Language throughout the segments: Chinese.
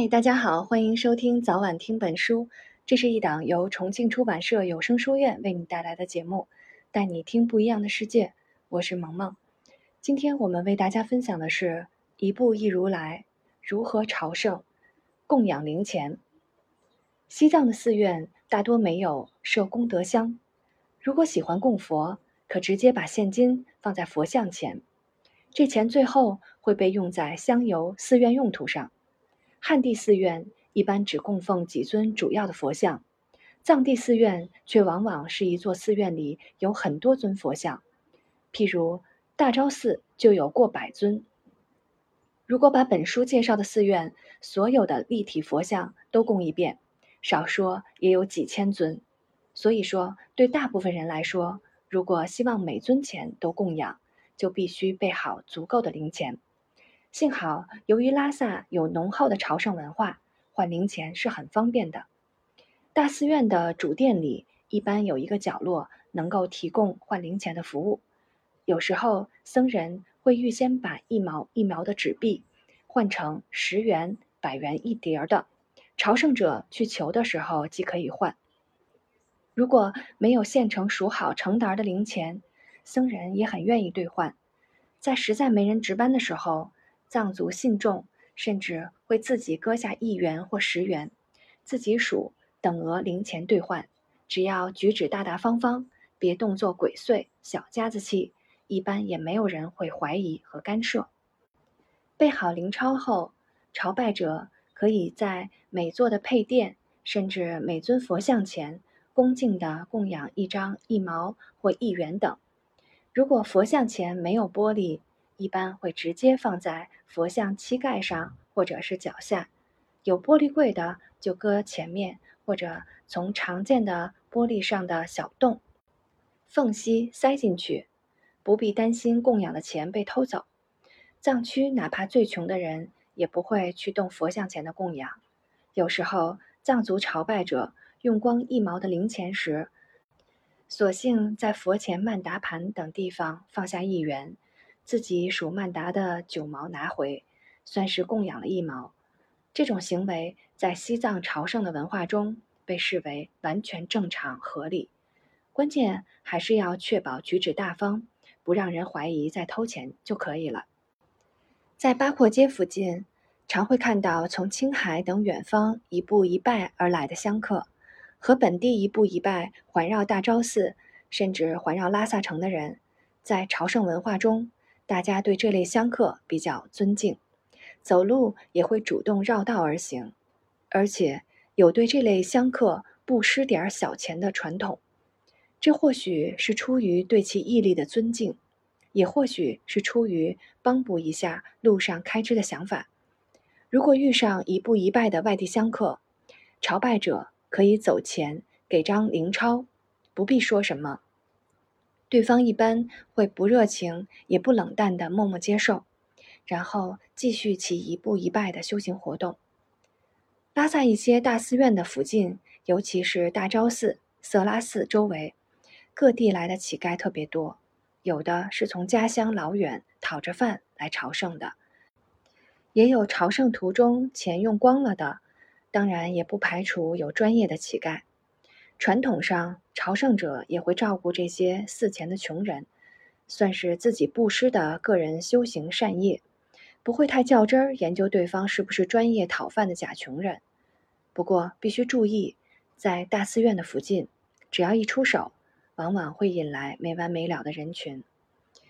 嗨，大家好，欢迎收听早晚听本书。这是一档由重庆出版社有声书院为你带来的节目，带你听不一样的世界。我是萌萌。今天我们为大家分享的是一步一如来如何朝圣、供养灵钱。西藏的寺院大多没有设功德箱，如果喜欢供佛，可直接把现金放在佛像前，这钱最后会被用在香油寺院用途上。汉地寺院一般只供奉几尊主要的佛像，藏地寺院却往往是一座寺院里有很多尊佛像，譬如大昭寺就有过百尊。如果把本书介绍的寺院所有的立体佛像都供一遍，少说也有几千尊。所以说，对大部分人来说，如果希望每尊钱都供养，就必须备好足够的零钱。幸好，由于拉萨有浓厚的朝圣文化，换零钱是很方便的。大寺院的主殿里一般有一个角落能够提供换零钱的服务。有时候，僧人会预先把一毛一毛的纸币换成十元、百元一叠的，朝圣者去求的时候即可以换。如果没有现成数好成沓的零钱，僧人也很愿意兑换。在实在没人值班的时候。藏族信众甚至会自己割下一元或十元，自己数等额零钱兑换。只要举止大大方方，别动作鬼祟、小家子气，一般也没有人会怀疑和干涉。备好零钞后，朝拜者可以在每座的配殿，甚至每尊佛像前，恭敬地供养一张一毛或一元等。如果佛像前没有玻璃，一般会直接放在佛像膝盖上或者是脚下，有玻璃柜的就搁前面，或者从常见的玻璃上的小洞缝隙塞进去，不必担心供养的钱被偷走。藏区哪怕最穷的人也不会去动佛像前的供养。有时候藏族朝拜者用光一毛的零钱时，索性在佛前曼达盘等地方放下一元。自己数曼达的九毛拿回，算是供养了一毛。这种行为在西藏朝圣的文化中被视为完全正常合理。关键还是要确保举止大方，不让人怀疑在偷钱就可以了。在八廓街附近，常会看到从青海等远方一步一拜而来的香客，和本地一步一拜环绕大昭寺，甚至环绕拉萨城的人，在朝圣文化中。大家对这类香客比较尊敬，走路也会主动绕道而行，而且有对这类香客不施点小钱的传统。这或许是出于对其毅力的尊敬，也或许是出于帮补一下路上开支的想法。如果遇上一步一拜的外地香客，朝拜者可以走前给张零钞，不必说什么。对方一般会不热情也不冷淡的默默接受，然后继续其一步一拜的修行活动。拉萨一些大寺院的附近，尤其是大昭寺、色拉寺周围，各地来的乞丐特别多，有的是从家乡老远讨着饭来朝圣的，也有朝圣途中钱用光了的，当然也不排除有专业的乞丐。传统上，朝圣者也会照顾这些寺前的穷人，算是自己布施的个人修行善业，不会太较真儿研究对方是不是专业讨饭的假穷人。不过必须注意，在大寺院的附近，只要一出手，往往会引来没完没了的人群，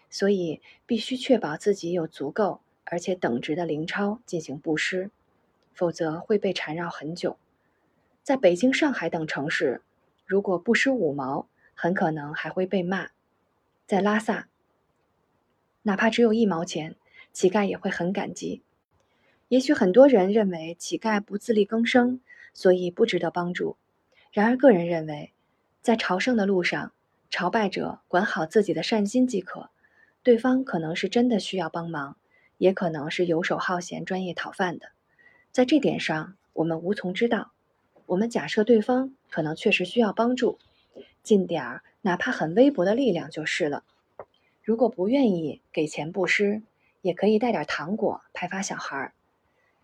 所以必须确保自己有足够而且等值的零钞进行布施，否则会被缠绕很久。在北京、上海等城市。如果不施五毛，很可能还会被骂。在拉萨，哪怕只有一毛钱，乞丐也会很感激。也许很多人认为乞丐不自力更生，所以不值得帮助。然而，个人认为，在朝圣的路上，朝拜者管好自己的善心即可。对方可能是真的需要帮忙，也可能是游手好闲、专业讨饭的。在这点上，我们无从知道。我们假设对方可能确实需要帮助，尽点儿哪怕很微薄的力量就是了。如果不愿意给钱布施，也可以带点糖果派发小孩儿。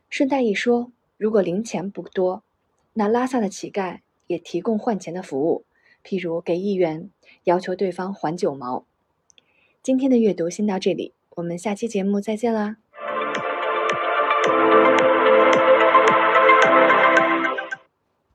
顺带一说，如果零钱不多，那拉萨的乞丐也提供换钱的服务，譬如给一元，要求对方还九毛。今天的阅读先到这里，我们下期节目再见啦。